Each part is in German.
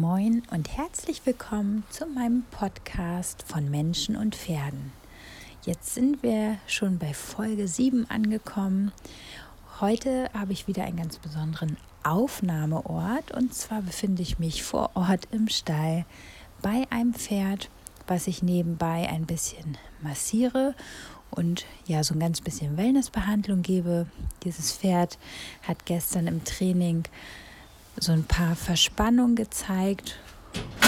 Moin und herzlich willkommen zu meinem Podcast von Menschen und Pferden. Jetzt sind wir schon bei Folge 7 angekommen. Heute habe ich wieder einen ganz besonderen Aufnahmeort und zwar befinde ich mich vor Ort im Stall bei einem Pferd, was ich nebenbei ein bisschen massiere und ja, so ein ganz bisschen Wellnessbehandlung gebe. Dieses Pferd hat gestern im Training so ein paar Verspannungen gezeigt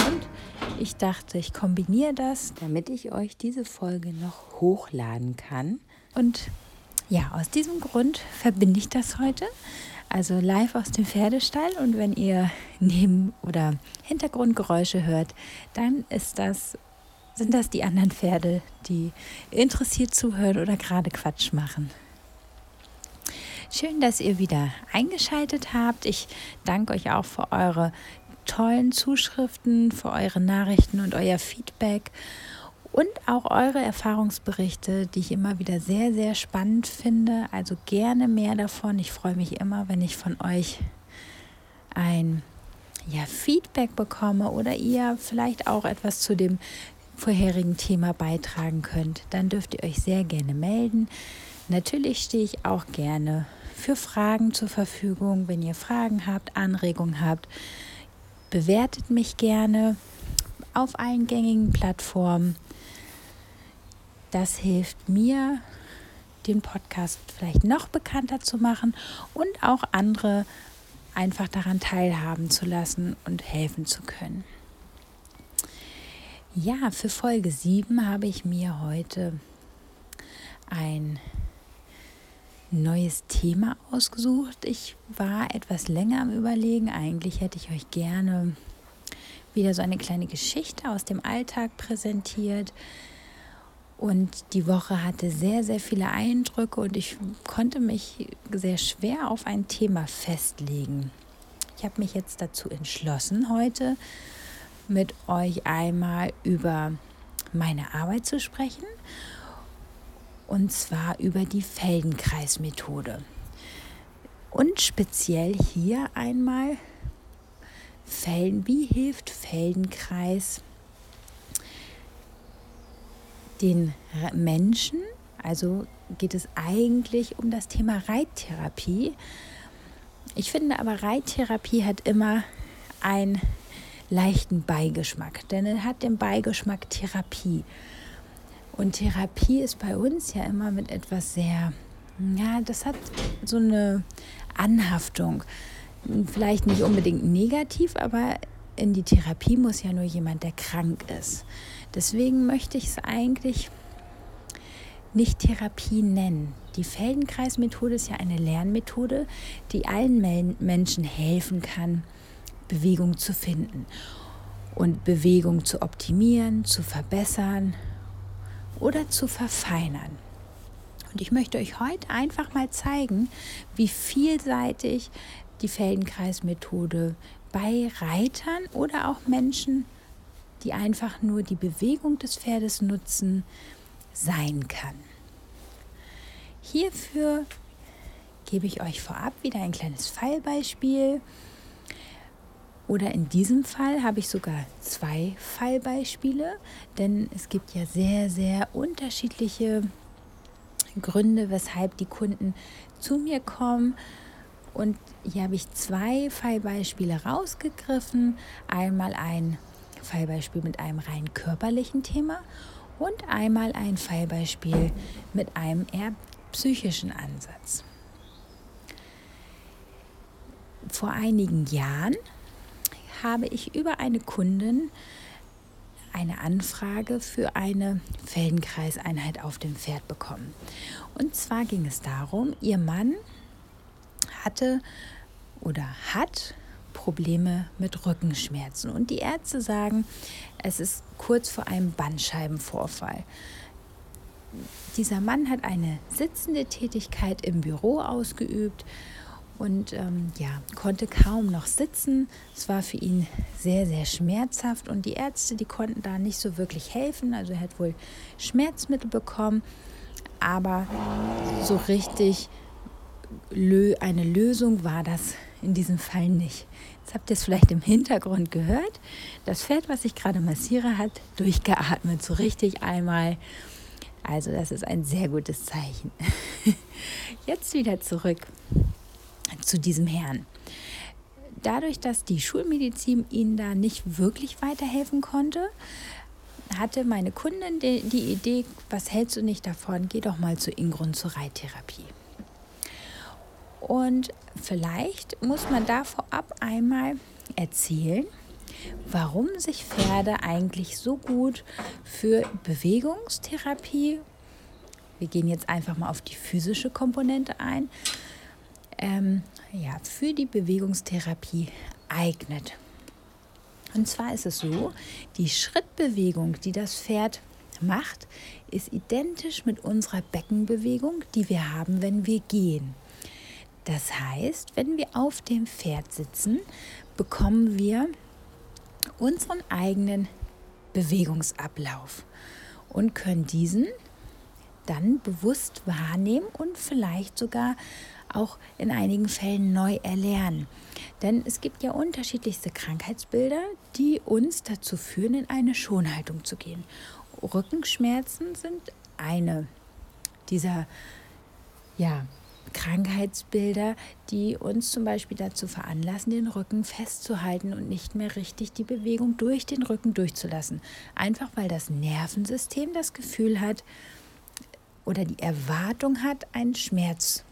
und ich dachte, ich kombiniere das, damit ich euch diese Folge noch hochladen kann. Und ja, aus diesem Grund verbinde ich das heute. Also live aus dem Pferdestall und wenn ihr Neben- oder Hintergrundgeräusche hört, dann ist das, sind das die anderen Pferde, die interessiert zuhören oder gerade Quatsch machen. Schön, dass ihr wieder eingeschaltet habt. Ich danke euch auch für eure tollen Zuschriften, für eure Nachrichten und euer Feedback und auch eure Erfahrungsberichte, die ich immer wieder sehr, sehr spannend finde. Also gerne mehr davon. Ich freue mich immer, wenn ich von euch ein ja, Feedback bekomme oder ihr vielleicht auch etwas zu dem vorherigen Thema beitragen könnt. Dann dürft ihr euch sehr gerne melden. Natürlich stehe ich auch gerne für Fragen zur Verfügung. Wenn ihr Fragen habt, Anregungen habt, bewertet mich gerne auf allen gängigen Plattformen. Das hilft mir, den Podcast vielleicht noch bekannter zu machen und auch andere einfach daran teilhaben zu lassen und helfen zu können. Ja, für Folge 7 habe ich mir heute ein neues Thema ausgesucht. Ich war etwas länger am Überlegen. Eigentlich hätte ich euch gerne wieder so eine kleine Geschichte aus dem Alltag präsentiert. Und die Woche hatte sehr, sehr viele Eindrücke und ich konnte mich sehr schwer auf ein Thema festlegen. Ich habe mich jetzt dazu entschlossen, heute mit euch einmal über meine Arbeit zu sprechen und zwar über die Feldenkreismethode. Und speziell hier einmal Felden, wie hilft Feldenkreis den Menschen? Also geht es eigentlich um das Thema Reittherapie. Ich finde aber, Reittherapie hat immer einen leichten Beigeschmack, denn er hat den Beigeschmack Therapie. Und Therapie ist bei uns ja immer mit etwas sehr, ja, das hat so eine Anhaftung. Vielleicht nicht unbedingt negativ, aber in die Therapie muss ja nur jemand, der krank ist. Deswegen möchte ich es eigentlich nicht Therapie nennen. Die Feldenkreismethode ist ja eine Lernmethode, die allen Menschen helfen kann, Bewegung zu finden und Bewegung zu optimieren, zu verbessern oder zu verfeinern. Und ich möchte euch heute einfach mal zeigen, wie vielseitig die Feldenkreismethode bei Reitern oder auch Menschen, die einfach nur die Bewegung des Pferdes nutzen, sein kann. Hierfür gebe ich euch vorab wieder ein kleines Fallbeispiel. Oder in diesem Fall habe ich sogar zwei Fallbeispiele, denn es gibt ja sehr, sehr unterschiedliche Gründe, weshalb die Kunden zu mir kommen. Und hier habe ich zwei Fallbeispiele rausgegriffen. Einmal ein Fallbeispiel mit einem rein körperlichen Thema und einmal ein Fallbeispiel mit einem eher psychischen Ansatz. Vor einigen Jahren habe ich über eine Kundin eine Anfrage für eine Feldenkreiseinheit auf dem Pferd bekommen. Und zwar ging es darum, ihr Mann hatte oder hat Probleme mit Rückenschmerzen. Und die Ärzte sagen, es ist kurz vor einem Bandscheibenvorfall. Dieser Mann hat eine sitzende Tätigkeit im Büro ausgeübt und ähm, ja, konnte kaum noch sitzen. Es war für ihn sehr, sehr schmerzhaft und die Ärzte, die konnten da nicht so wirklich helfen. Also er hat wohl Schmerzmittel bekommen, aber so richtig eine Lösung war das in diesem Fall nicht. Jetzt habt ihr es vielleicht im Hintergrund gehört. Das Pferd, was ich gerade massiere, hat durchgeatmet, so richtig einmal. Also das ist ein sehr gutes Zeichen. Jetzt wieder zurück zu diesem Herrn. Dadurch, dass die Schulmedizin ihnen da nicht wirklich weiterhelfen konnte, hatte meine Kundin die, Idee, was hältst du nicht davon, geh doch mal zu Ingrund zur Reittherapie. Und vielleicht muss man da vorab einmal erzählen, warum sich Pferde eigentlich so gut für Bewegungstherapie, wir gehen jetzt einfach mal auf die physische Komponente ein, ähm, ja, für die Bewegungstherapie eignet. Und zwar ist es so, die Schrittbewegung, die das Pferd macht, ist identisch mit unserer Beckenbewegung, die wir haben, wenn wir gehen. Das heißt, wenn wir auf dem Pferd sitzen, bekommen wir unseren eigenen Bewegungsablauf und können diesen dann bewusst wahrnehmen und vielleicht sogar auch in einigen Fällen neu erlernen. Denn es gibt ja unterschiedlichste Krankheitsbilder, die uns dazu führen, in eine Schonhaltung zu gehen. Rückenschmerzen sind eine dieser ja, Krankheitsbilder, die uns zum Beispiel dazu veranlassen, den Rücken festzuhalten und nicht mehr richtig die Bewegung durch den Rücken durchzulassen. Einfach weil das Nervensystem das Gefühl hat oder die Erwartung hat, einen Schmerz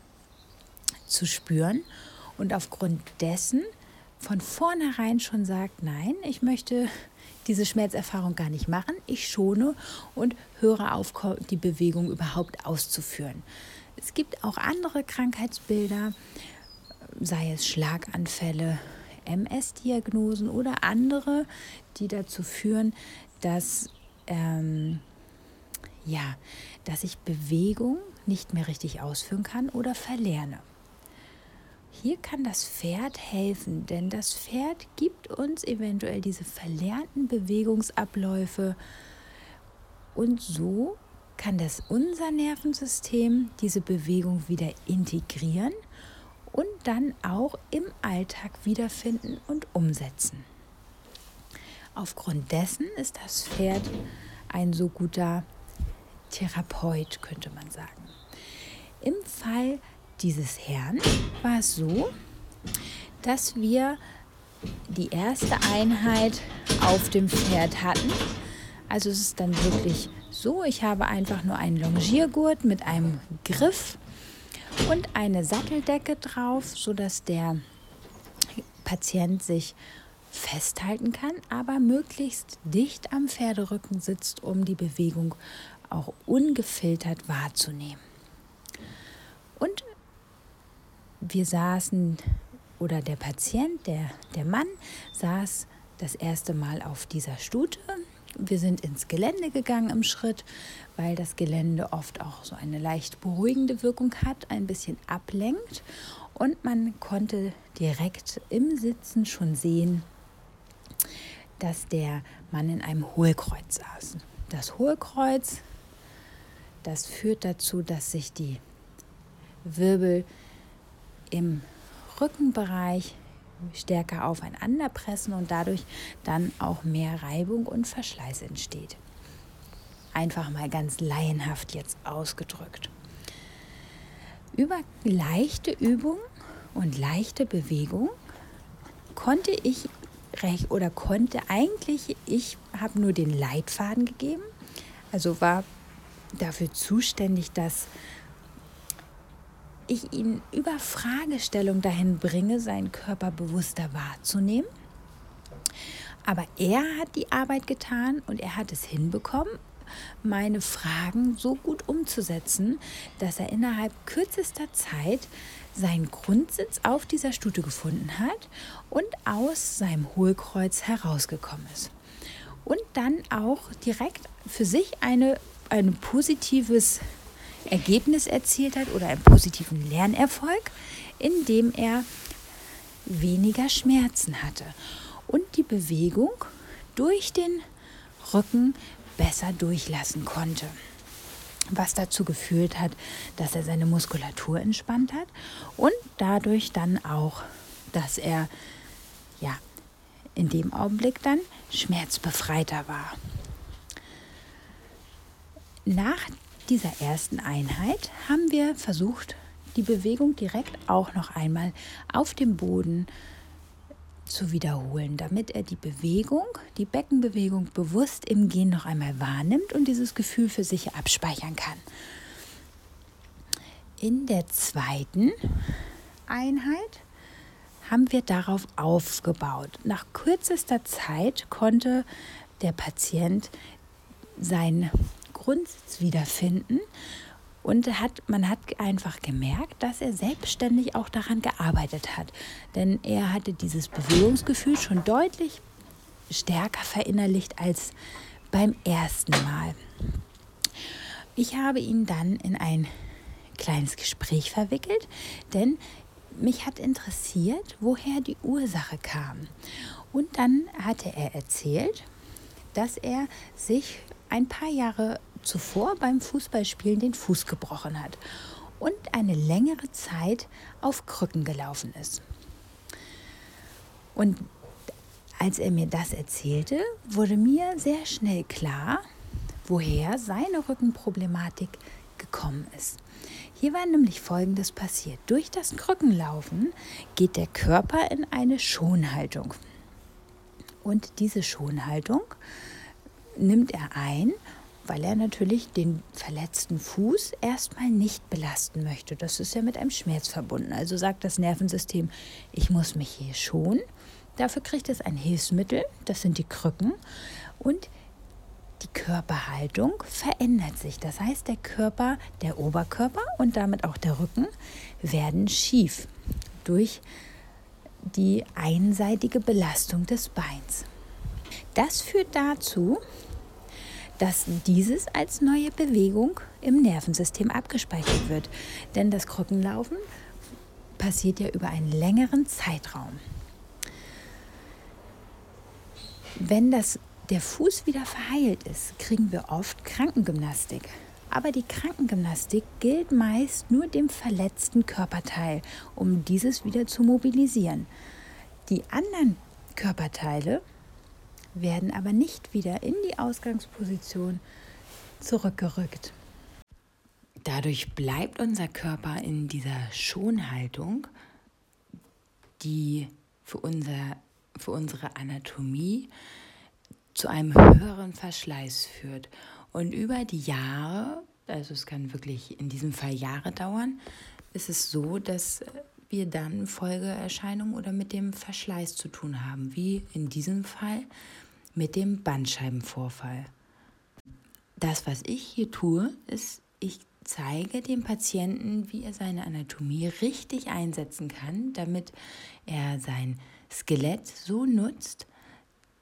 zu spüren und aufgrund dessen von vornherein schon sagt, nein, ich möchte diese Schmerzerfahrung gar nicht machen, ich schone und höre auf, die Bewegung überhaupt auszuführen. Es gibt auch andere Krankheitsbilder, sei es Schlaganfälle, MS-Diagnosen oder andere, die dazu führen, dass, ähm, ja, dass ich Bewegung nicht mehr richtig ausführen kann oder verlerne. Hier kann das Pferd helfen, denn das Pferd gibt uns eventuell diese verlernten Bewegungsabläufe und so kann das unser Nervensystem diese Bewegung wieder integrieren und dann auch im Alltag wiederfinden und umsetzen. Aufgrund dessen ist das Pferd ein so guter Therapeut, könnte man sagen. Im Fall dieses Herrn war es so, dass wir die erste Einheit auf dem Pferd hatten. Also es ist dann wirklich so, ich habe einfach nur einen Longiergurt mit einem Griff und eine Satteldecke drauf, sodass der Patient sich festhalten kann, aber möglichst dicht am Pferderücken sitzt, um die Bewegung auch ungefiltert wahrzunehmen. Und wir saßen, oder der Patient, der, der Mann, saß das erste Mal auf dieser Stute. Wir sind ins Gelände gegangen im Schritt, weil das Gelände oft auch so eine leicht beruhigende Wirkung hat, ein bisschen ablenkt. Und man konnte direkt im Sitzen schon sehen, dass der Mann in einem Hohlkreuz saß. Das Hohlkreuz, das führt dazu, dass sich die Wirbel im Rückenbereich stärker aufeinander pressen und dadurch dann auch mehr Reibung und Verschleiß entsteht. Einfach mal ganz laienhaft jetzt ausgedrückt. Über leichte Übung und leichte Bewegung konnte ich recht oder konnte eigentlich, ich habe nur den Leitfaden gegeben, also war dafür zuständig, dass ich ihn über Fragestellung dahin bringe, seinen Körper bewusster wahrzunehmen. Aber er hat die Arbeit getan und er hat es hinbekommen, meine Fragen so gut umzusetzen, dass er innerhalb kürzester Zeit seinen Grundsitz auf dieser Stute gefunden hat und aus seinem Hohlkreuz herausgekommen ist. Und dann auch direkt für sich eine, ein positives Ergebnis erzielt hat oder einen positiven Lernerfolg, indem er weniger Schmerzen hatte und die Bewegung durch den Rücken besser durchlassen konnte. Was dazu geführt hat, dass er seine Muskulatur entspannt hat und dadurch dann auch dass er ja in dem Augenblick dann schmerzbefreiter war. Nach dieser ersten Einheit haben wir versucht, die Bewegung direkt auch noch einmal auf dem Boden zu wiederholen, damit er die Bewegung, die Beckenbewegung bewusst im Gehen noch einmal wahrnimmt und dieses Gefühl für sich abspeichern kann. In der zweiten Einheit haben wir darauf aufgebaut. Nach kürzester Zeit konnte der Patient seinen Grundsitz wiederfinden und hat, man hat einfach gemerkt, dass er selbstständig auch daran gearbeitet hat. Denn er hatte dieses Bewegungsgefühl schon deutlich stärker verinnerlicht als beim ersten Mal. Ich habe ihn dann in ein kleines Gespräch verwickelt, denn mich hat interessiert, woher die Ursache kam. Und dann hatte er erzählt, dass er sich ein paar Jahre zuvor beim Fußballspielen den Fuß gebrochen hat und eine längere Zeit auf Krücken gelaufen ist. Und als er mir das erzählte, wurde mir sehr schnell klar, woher seine Rückenproblematik gekommen ist. Hier war nämlich Folgendes passiert. Durch das Krückenlaufen geht der Körper in eine Schonhaltung. Und diese Schonhaltung nimmt er ein weil er natürlich den verletzten Fuß erstmal nicht belasten möchte. Das ist ja mit einem Schmerz verbunden. Also sagt das Nervensystem, ich muss mich hier schonen. Dafür kriegt es ein Hilfsmittel, das sind die Krücken. Und die Körperhaltung verändert sich. Das heißt, der Körper, der Oberkörper und damit auch der Rücken werden schief durch die einseitige Belastung des Beins. Das führt dazu, dass dieses als neue Bewegung im Nervensystem abgespeichert wird. Denn das Krückenlaufen passiert ja über einen längeren Zeitraum. Wenn das, der Fuß wieder verheilt ist, kriegen wir oft Krankengymnastik. Aber die Krankengymnastik gilt meist nur dem verletzten Körperteil, um dieses wieder zu mobilisieren. Die anderen Körperteile werden aber nicht wieder in die Ausgangsposition zurückgerückt. Dadurch bleibt unser Körper in dieser Schonhaltung, die für, unser, für unsere Anatomie zu einem höheren Verschleiß führt. Und über die Jahre, also es kann wirklich in diesem Fall Jahre dauern, ist es so, dass wir dann Folgeerscheinungen oder mit dem Verschleiß zu tun haben, wie in diesem Fall mit dem Bandscheibenvorfall. Das, was ich hier tue, ist, ich zeige dem Patienten, wie er seine Anatomie richtig einsetzen kann, damit er sein Skelett so nutzt,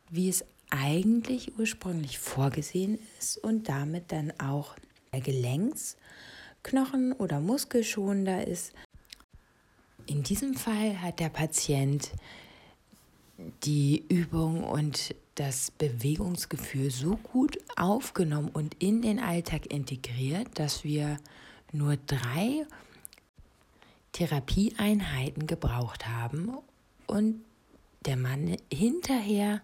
wie es eigentlich ursprünglich vorgesehen ist und damit dann auch der Gelenksknochen oder Muskelschonender ist. In diesem Fall hat der Patient die Übung und das Bewegungsgefühl so gut aufgenommen und in den Alltag integriert, dass wir nur drei Therapieeinheiten gebraucht haben und der Mann hinterher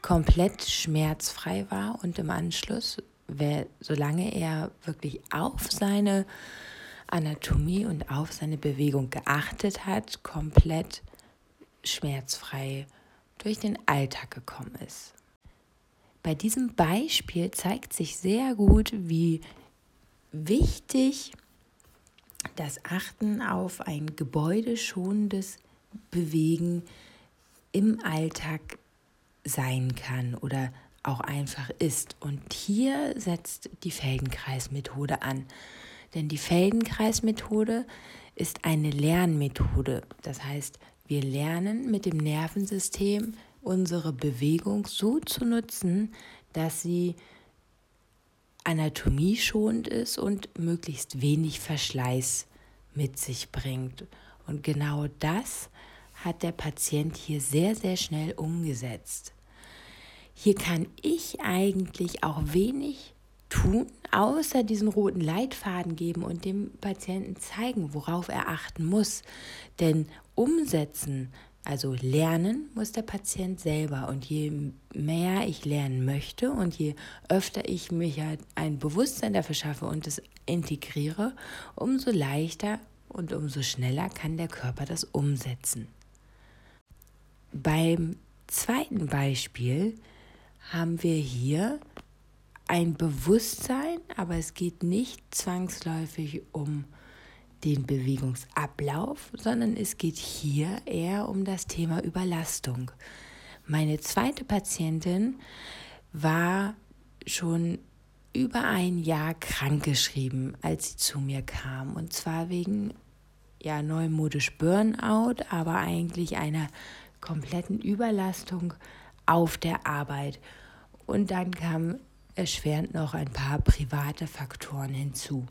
komplett schmerzfrei war und im Anschluss, solange er wirklich auf seine Anatomie und auf seine Bewegung geachtet hat, komplett schmerzfrei durch den Alltag gekommen ist. Bei diesem Beispiel zeigt sich sehr gut, wie wichtig das Achten auf ein gebäudeschonendes Bewegen im Alltag sein kann oder auch einfach ist. Und hier setzt die Feldenkreismethode an. Denn die Feldenkreismethode ist eine Lernmethode. Das heißt, wir lernen mit dem Nervensystem unsere Bewegung so zu nutzen, dass sie anatomieschonend ist und möglichst wenig Verschleiß mit sich bringt. Und genau das hat der Patient hier sehr, sehr schnell umgesetzt. Hier kann ich eigentlich auch wenig tun, außer diesen roten Leitfaden geben und dem Patienten zeigen, worauf er achten muss. Denn umsetzen Also lernen muss der Patient selber. Und je mehr ich lernen möchte und je öfter ich mich halt ein Bewusstsein dafür schaffe und es integriere, umso leichter und umso schneller kann der Körper das umsetzen. Beim zweiten Beispiel haben wir hier ein Bewusstsein, aber es geht nicht zwangsläufig um den Bewegungsablauf, sondern es geht hier eher um das Thema Überlastung. Meine zweite Patientin war schon über ein Jahr krankgeschrieben, als sie zu mir kam. Und zwar wegen ja neumodisch Burnout, aber eigentlich einer kompletten Überlastung auf der Arbeit. Und dann kamen erschwerend noch ein paar private Faktoren hinzu.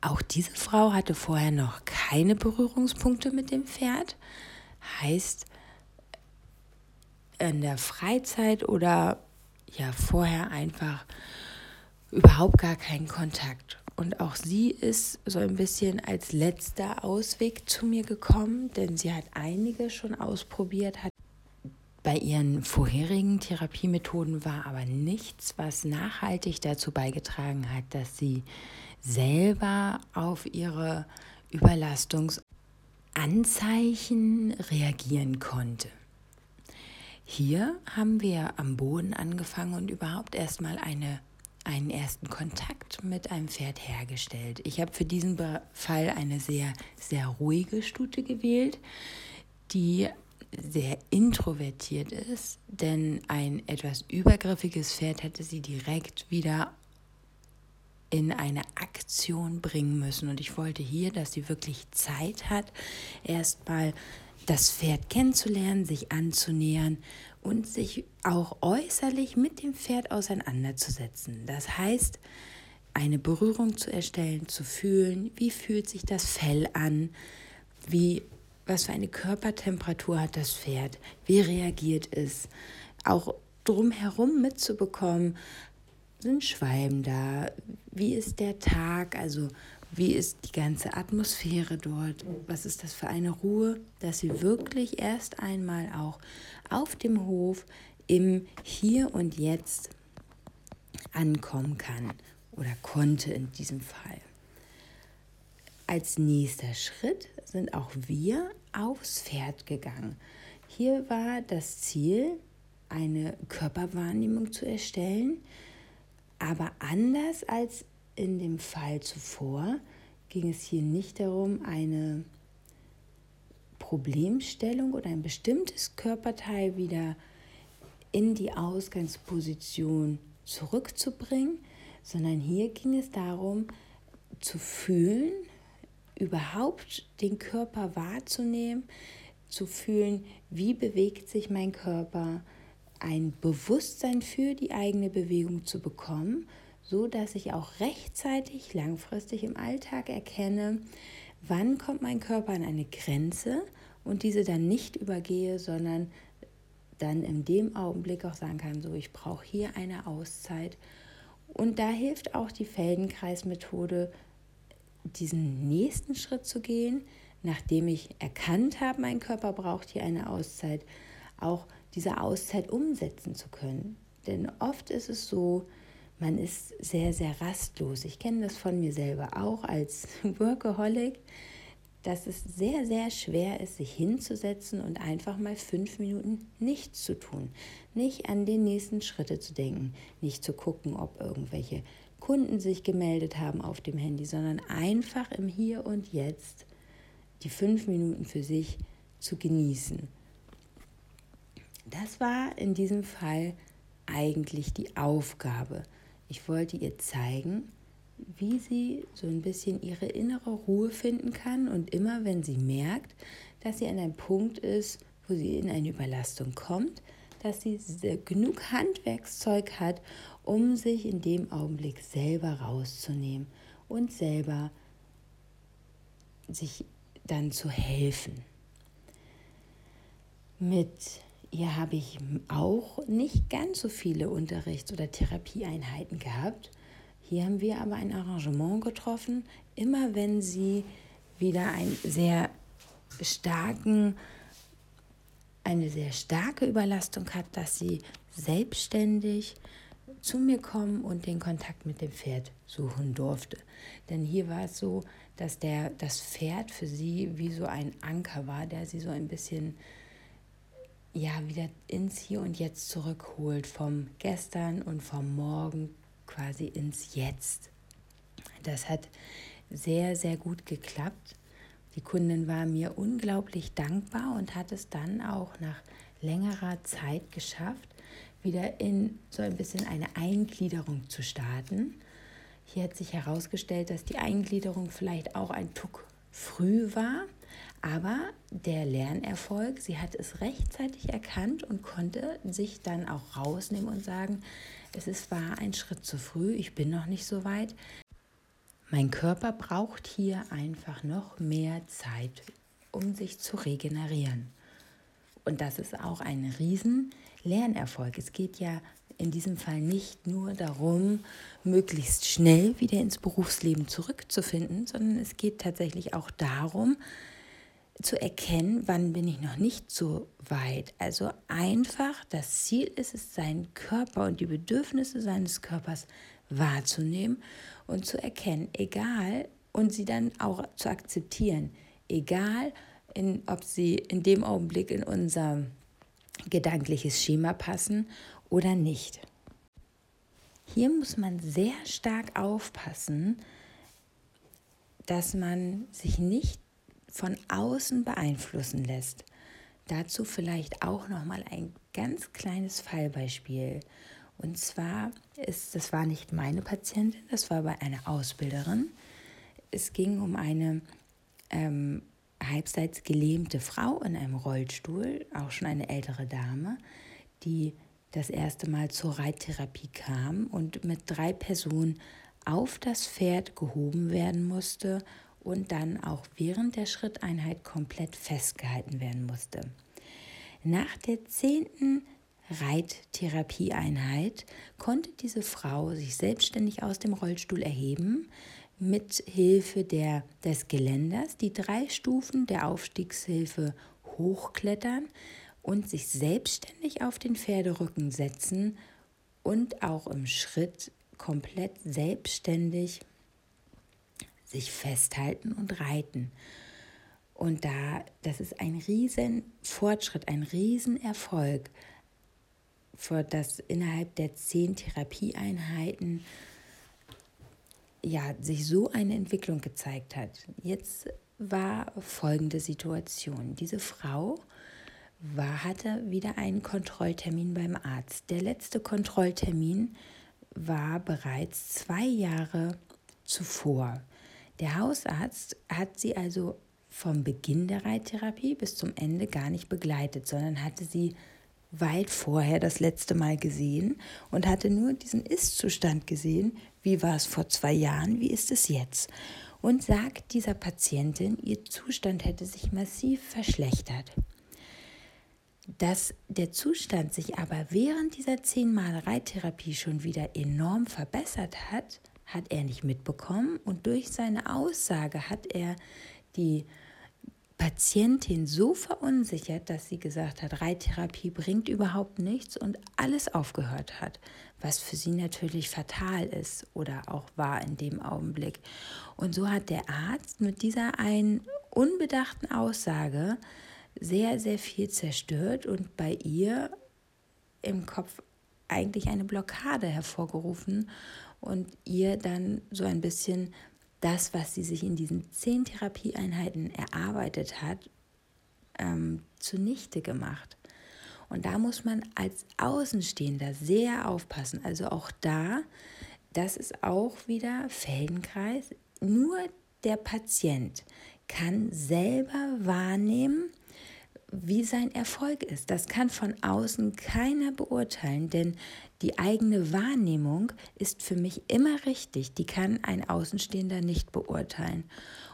Auch diese Frau hatte vorher noch keine Berührungspunkte mit dem Pferd. Heißt, in der Freizeit oder ja vorher einfach überhaupt gar keinen Kontakt. Und auch sie ist so ein bisschen als letzter Ausweg zu mir gekommen, denn sie hat einige schon ausprobiert, hat bei ihren vorherigen Therapiemethoden war aber nichts, was nachhaltig dazu beigetragen hat, dass sie selber auf ihre Überlastungsanzeichen reagieren konnte. Hier haben wir am Boden angefangen und überhaupt erstmal eine, einen ersten Kontakt mit einem Pferd hergestellt. Ich habe für diesen Fall eine sehr, sehr ruhige Stute gewählt, die sehr introvertiert ist, denn ein etwas übergriffiges Pferd hätte sie direkt wieder in eine Aktion bringen müssen. Und ich wollte hier, dass sie wirklich Zeit hat, erstmal das Pferd kennenzulernen, sich anzunähern und sich auch äußerlich mit dem Pferd auseinanderzusetzen. Das heißt, eine Berührung zu erstellen, zu fühlen, wie fühlt sich das Fell an, wie was für eine Körpertemperatur hat das Pferd, wie reagiert es, auch drumherum mitzubekommen, sind Schwalben da, wie ist der Tag, also wie ist die ganze Atmosphäre dort, was ist das für eine Ruhe, dass sie wirklich erst einmal auch auf dem Hof im Hier und Jetzt ankommen kann oder konnte in diesem Fall. Als nächster Schritt sind auch wir aufs Pferd gegangen. Hier war das Ziel, eine Körperwahrnehmung zu erstellen, aber anders als in dem Fall zuvor ging es hier nicht darum, eine Problemstellung oder ein bestimmtes Körperteil wieder in die Ausgangsposition zurückzubringen, sondern hier ging es darum, zu fühlen, überhaupt den Körper wahrzunehmen, zu fühlen, wie bewegt sich mein Körper, ein Bewusstsein für die eigene Bewegung zu bekommen, so dass ich auch rechtzeitig langfristig im Alltag erkenne, wann kommt mein Körper an eine Grenze und diese dann nicht übergehe, sondern dann in dem Augenblick auch sagen kann, so ich brauche hier eine Auszeit. Und da hilft auch die Feldenkreismethode, diesen nächsten Schritt zu gehen, nachdem ich erkannt habe, mein Körper braucht hier eine Auszeit, auch diese Auszeit umsetzen zu können. Denn oft ist es so, man ist sehr, sehr rastlos. Ich kenne das von mir selber auch als Workaholic, dass es sehr, sehr schwer ist, sich hinzusetzen und einfach mal fünf Minuten nichts zu tun. Nicht an die nächsten Schritte zu denken, nicht zu gucken, ob irgendwelche Kunden sich gemeldet haben auf dem Handy, sondern einfach im Hier und Jetzt die fünf Minuten für sich zu genießen. Das war in diesem Fall eigentlich die Aufgabe. Ich wollte ihr zeigen, wie sie so ein bisschen ihre innere Ruhe finden kann und immer wenn sie merkt, dass sie an einem Punkt ist, wo sie in eine Überlastung kommt, dass sie genug Handwerkszeug hat, um sich in dem Augenblick selber rauszunehmen und selber sich dann zu helfen. Mit ihr habe ich auch nicht ganz so viele Unterrichts- oder Therapieeinheiten gehabt. Hier haben wir aber ein Arrangement getroffen, immer wenn sie wieder einen sehr starken eine sehr starke Überlastung hat, dass sie selbstständig zu mir kommen und den Kontakt mit dem Pferd suchen durfte. Denn hier war es so, dass der, das Pferd für sie wie so ein Anker war, der sie so ein bisschen ja, wieder ins Hier und Jetzt zurückholt, vom Gestern und vom Morgen quasi ins Jetzt. Das hat sehr, sehr gut geklappt. Die Kundin war mir unglaublich dankbar und hat es dann auch nach längerer Zeit geschafft, wieder in so ein bisschen eine Eingliederung zu starten. Hier hat sich herausgestellt, dass die Eingliederung vielleicht auch ein Tuck früh war, aber der Lernerfolg, sie hat es rechtzeitig erkannt und konnte sich dann auch rausnehmen und sagen, es ist, war ein Schritt zu früh, ich bin noch nicht so weit. Mein Körper braucht hier einfach noch mehr Zeit, um sich zu regenerieren. Und das ist auch ein riesen Lernerfolg. Es geht ja in diesem Fall nicht nur darum, möglichst schnell wieder ins Berufsleben zurückzufinden, sondern es geht tatsächlich auch darum, zu erkennen, wann bin ich noch nicht so weit. Also einfach, das Ziel ist es, seinen Körper und die Bedürfnisse seines Körpers wahrzunehmen und zu erkennen, egal, und sie dann auch zu akzeptieren, egal, in, ob sie in dem Augenblick in unser gedankliches Schema passen oder nicht. Hier muss man sehr stark aufpassen, dass man sich nicht von außen beeinflussen lässt. Dazu vielleicht auch noch mal ein ganz kleines Fallbeispiel. Und zwar ist das war nicht meine Patientin, das war bei einer Ausbilderin. Es ging um eine ähm, halbseits gelähmte Frau in einem Rollstuhl, auch schon eine ältere Dame, die das erste Mal zur Reittherapie kam und mit drei Personen auf das Pferd gehoben werden musste und dann auch während der Schritteinheit komplett festgehalten werden musste. Nach der zehnten Reittherapieeinheit konnte diese Frau sich selbstständig aus dem Rollstuhl erheben, mit Hilfe der, des Geländers die drei Stufen der Aufstiegshilfe hochklettern und sich selbstständig auf den Pferderücken setzen und auch im Schritt komplett selbstständig sich festhalten und reiten. Und da, das ist ein riesen Fortschritt, ein riesen Erfolg, für das innerhalb der zehn Therapieeinheiten ja, sich so eine Entwicklung gezeigt hat. Jetzt war folgende Situation. Diese Frau war, hatte wieder einen Kontrolltermin beim Arzt. Der letzte Kontrolltermin war bereits zwei Jahre zuvor. Der Hausarzt hat sie also vom Beginn der Reittherapie bis zum Ende gar nicht begleitet, sondern hatte sie weit vorher das letzte Mal gesehen und hatte nur diesen Ist-Zustand gesehen. Wie war es vor zwei Jahren? Wie ist es jetzt? Und sagt dieser Patientin, ihr Zustand hätte sich massiv verschlechtert. Dass der Zustand sich aber während dieser zehnmal Reittherapie schon wieder enorm verbessert hat, hat er nicht mitbekommen und durch seine Aussage hat er die Patientin so verunsichert, dass sie gesagt hat, Reittherapie bringt überhaupt nichts und alles aufgehört hat, was für sie natürlich fatal ist oder auch war in dem Augenblick. Und so hat der Arzt mit dieser einen unbedachten Aussage sehr, sehr viel zerstört und bei ihr im Kopf eigentlich eine Blockade hervorgerufen und ihr dann so ein bisschen das, was sie sich in diesen zehn Therapieeinheiten erarbeitet hat, ähm, zunichte gemacht. Und da muss man als Außenstehender sehr aufpassen. Also auch da, das ist auch wieder Feldenkreis. Nur der Patient kann selber wahrnehmen, wie sein Erfolg ist. Das kann von außen keiner beurteilen, denn die eigene Wahrnehmung ist für mich immer richtig. Die kann ein Außenstehender nicht beurteilen.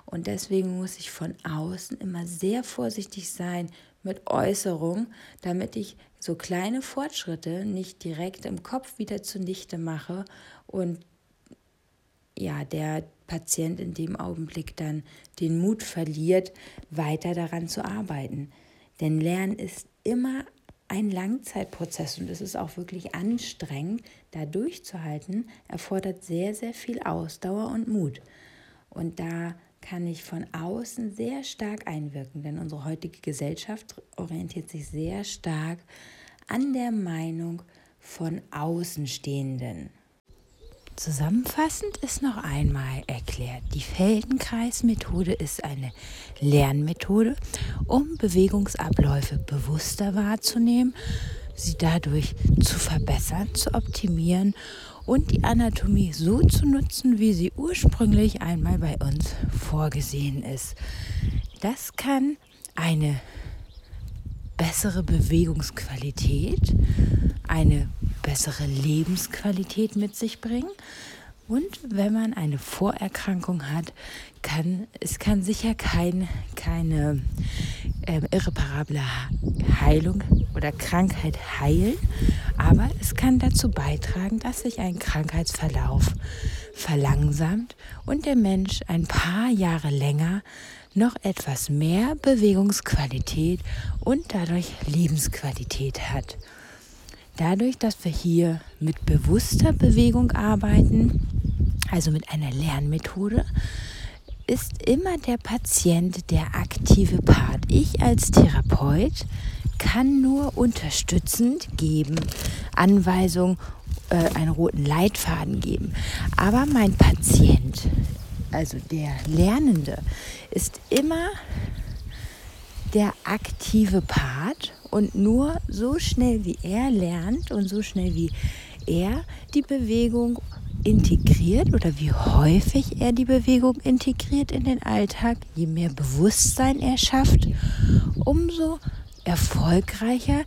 Und deswegen muss ich von außen immer sehr vorsichtig sein mit Äußerungen, damit ich so kleine Fortschritte nicht direkt im Kopf wieder zunichte mache und ja, der Patient in dem Augenblick dann den Mut verliert, weiter daran zu arbeiten. Denn Lernen ist immer ein Langzeitprozess und es ist auch wirklich anstrengend, da durchzuhalten, erfordert sehr, sehr viel Ausdauer und Mut. Und da kann ich von außen sehr stark einwirken, denn unsere heutige Gesellschaft orientiert sich sehr stark an der Meinung von Außenstehenden. Zusammenfassend ist noch einmal erklärt, die Feldenkreismethode ist eine Lernmethode, um Bewegungsabläufe bewusster wahrzunehmen, sie dadurch zu verbessern, zu optimieren und die Anatomie so zu nutzen, wie sie ursprünglich einmal bei uns vorgesehen ist. Das kann eine bessere Bewegungsqualität, eine bessere Lebensqualität mit sich bringen. Und wenn man eine Vorerkrankung hat, kann es kann sicher kein, keine äh, irreparable Heilung oder Krankheit heilen, aber es kann dazu beitragen, dass sich ein Krankheitsverlauf verlangsamt und der Mensch ein paar Jahre länger noch etwas mehr Bewegungsqualität und dadurch Lebensqualität hat. Dadurch, dass wir hier mit bewusster Bewegung arbeiten, also mit einer Lernmethode, ist immer der Patient der aktive Part. Ich als Therapeut kann nur unterstützend geben, Anweisungen, äh, einen roten Leitfaden geben. Aber mein Patient, also der Lernende, ist immer der aktive Part und nur so schnell wie er lernt und so schnell wie er die Bewegung integriert oder wie häufig er die Bewegung integriert in den Alltag, je mehr Bewusstsein er schafft, umso erfolgreicher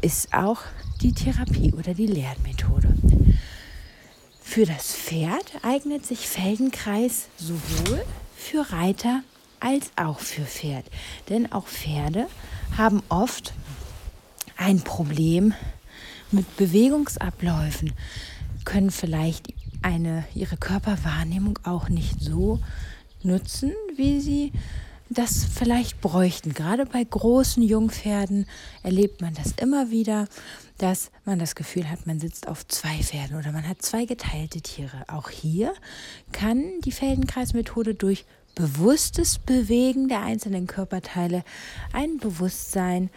ist auch die Therapie oder die Lernmethode. Für das Pferd eignet sich Feldenkreis sowohl für Reiter als auch für Pferd. Denn auch Pferde haben oft ein Problem mit Bewegungsabläufen, können vielleicht eine, ihre Körperwahrnehmung auch nicht so nutzen, wie sie das vielleicht bräuchten. Gerade bei großen Jungpferden erlebt man das immer wieder, dass man das Gefühl hat, man sitzt auf zwei Pferden oder man hat zwei geteilte Tiere. Auch hier kann die Feldenkreismethode durch bewusstes Bewegen der einzelnen Körperteile ein Bewusstsein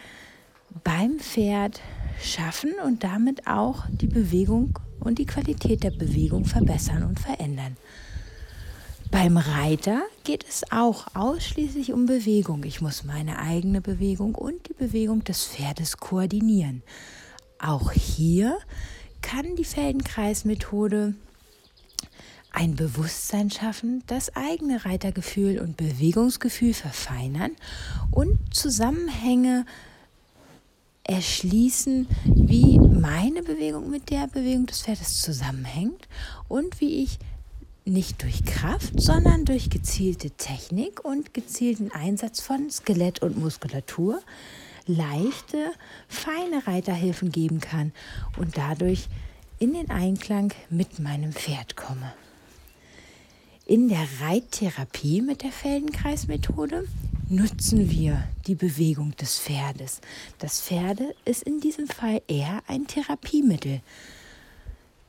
beim Pferd schaffen und damit auch die Bewegung und die Qualität der Bewegung verbessern und verändern. Beim Reiter geht es auch ausschließlich um Bewegung. Ich muss meine eigene Bewegung und die Bewegung des Pferdes koordinieren. Auch hier kann die Feldenkreismethode ein Bewusstsein schaffen, das eigene Reitergefühl und Bewegungsgefühl verfeinern und Zusammenhänge erschließen, wie meine Bewegung mit der Bewegung des Pferdes zusammenhängt und wie ich nicht durch Kraft, sondern durch gezielte Technik und gezielten Einsatz von Skelett und Muskulatur leichte, feine Reiterhilfen geben kann und dadurch in den Einklang mit meinem Pferd komme. In der Reittherapie mit der Feldenkreismethode nutzen wir die Bewegung des Pferdes. Das Pferde ist in diesem Fall eher ein Therapiemittel.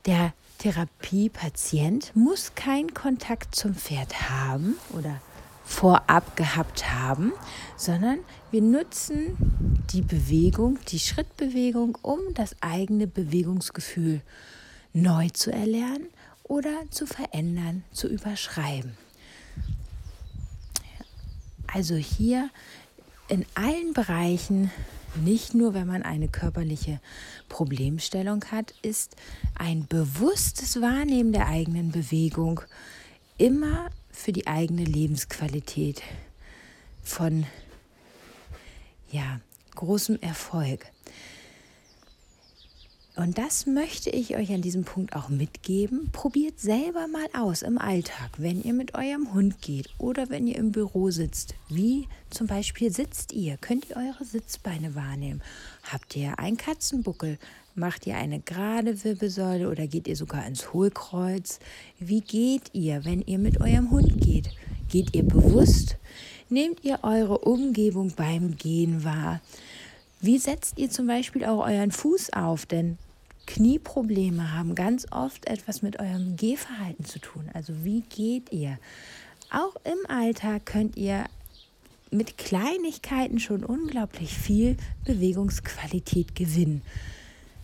Der Therapiepatient muss keinen Kontakt zum Pferd haben oder vorab gehabt haben, sondern wir nutzen die Bewegung, die Schrittbewegung, um das eigene Bewegungsgefühl neu zu erlernen oder zu verändern, zu überschreiben. Also hier in allen Bereichen, nicht nur wenn man eine körperliche Problemstellung hat, ist ein bewusstes Wahrnehmen der eigenen Bewegung immer für die eigene Lebensqualität von ja, großem Erfolg. Und das möchte ich euch an diesem Punkt auch mitgeben. Probiert selber mal aus im Alltag, wenn ihr mit eurem Hund geht oder wenn ihr im Büro sitzt. Wie zum Beispiel sitzt ihr? Könnt ihr eure Sitzbeine wahrnehmen? Habt ihr einen Katzenbuckel? Macht ihr eine gerade Wirbelsäule oder geht ihr sogar ins Hohlkreuz? Wie geht ihr, wenn ihr mit eurem Hund geht? Geht ihr bewusst? Nehmt ihr eure Umgebung beim Gehen wahr? Wie setzt ihr zum Beispiel auch euren Fuß auf? Denn Knieprobleme haben ganz oft etwas mit eurem Gehverhalten zu tun. Also wie geht ihr? Auch im Alltag könnt ihr mit Kleinigkeiten schon unglaublich viel Bewegungsqualität gewinnen.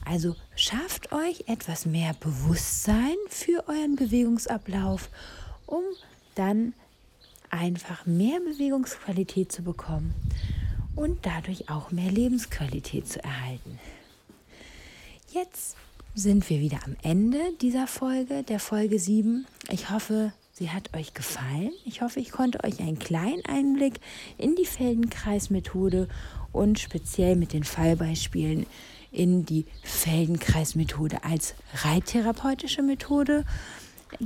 Also schafft euch etwas mehr Bewusstsein für euren Bewegungsablauf, um dann einfach mehr Bewegungsqualität zu bekommen und dadurch auch mehr Lebensqualität zu erhalten. Jetzt sind wir wieder am Ende dieser Folge, der Folge 7. Ich hoffe, sie hat euch gefallen. Ich hoffe, ich konnte euch einen kleinen Einblick in die Feldenkreismethode und speziell mit den Fallbeispielen in die Feldenkreismethode als reittherapeutische Methode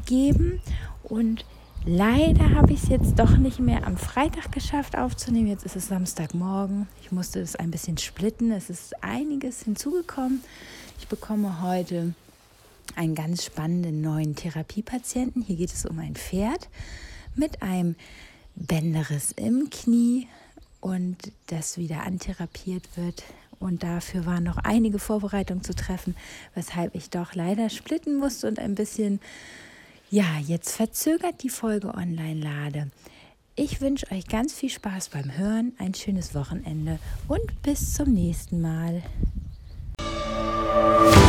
geben. Und leider habe ich es jetzt doch nicht mehr am Freitag geschafft aufzunehmen. Jetzt ist es Samstagmorgen. Ich musste es ein bisschen splitten. Es ist einiges hinzugekommen. Ich bekomme heute einen ganz spannenden neuen Therapiepatienten. Hier geht es um ein Pferd mit einem Bänderriss im Knie und das wieder antherapiert wird. Und dafür waren noch einige Vorbereitungen zu treffen, weshalb ich doch leider splitten musste und ein bisschen, ja, jetzt verzögert die Folge online lade. Ich wünsche euch ganz viel Spaß beim Hören, ein schönes Wochenende und bis zum nächsten Mal. Thank you.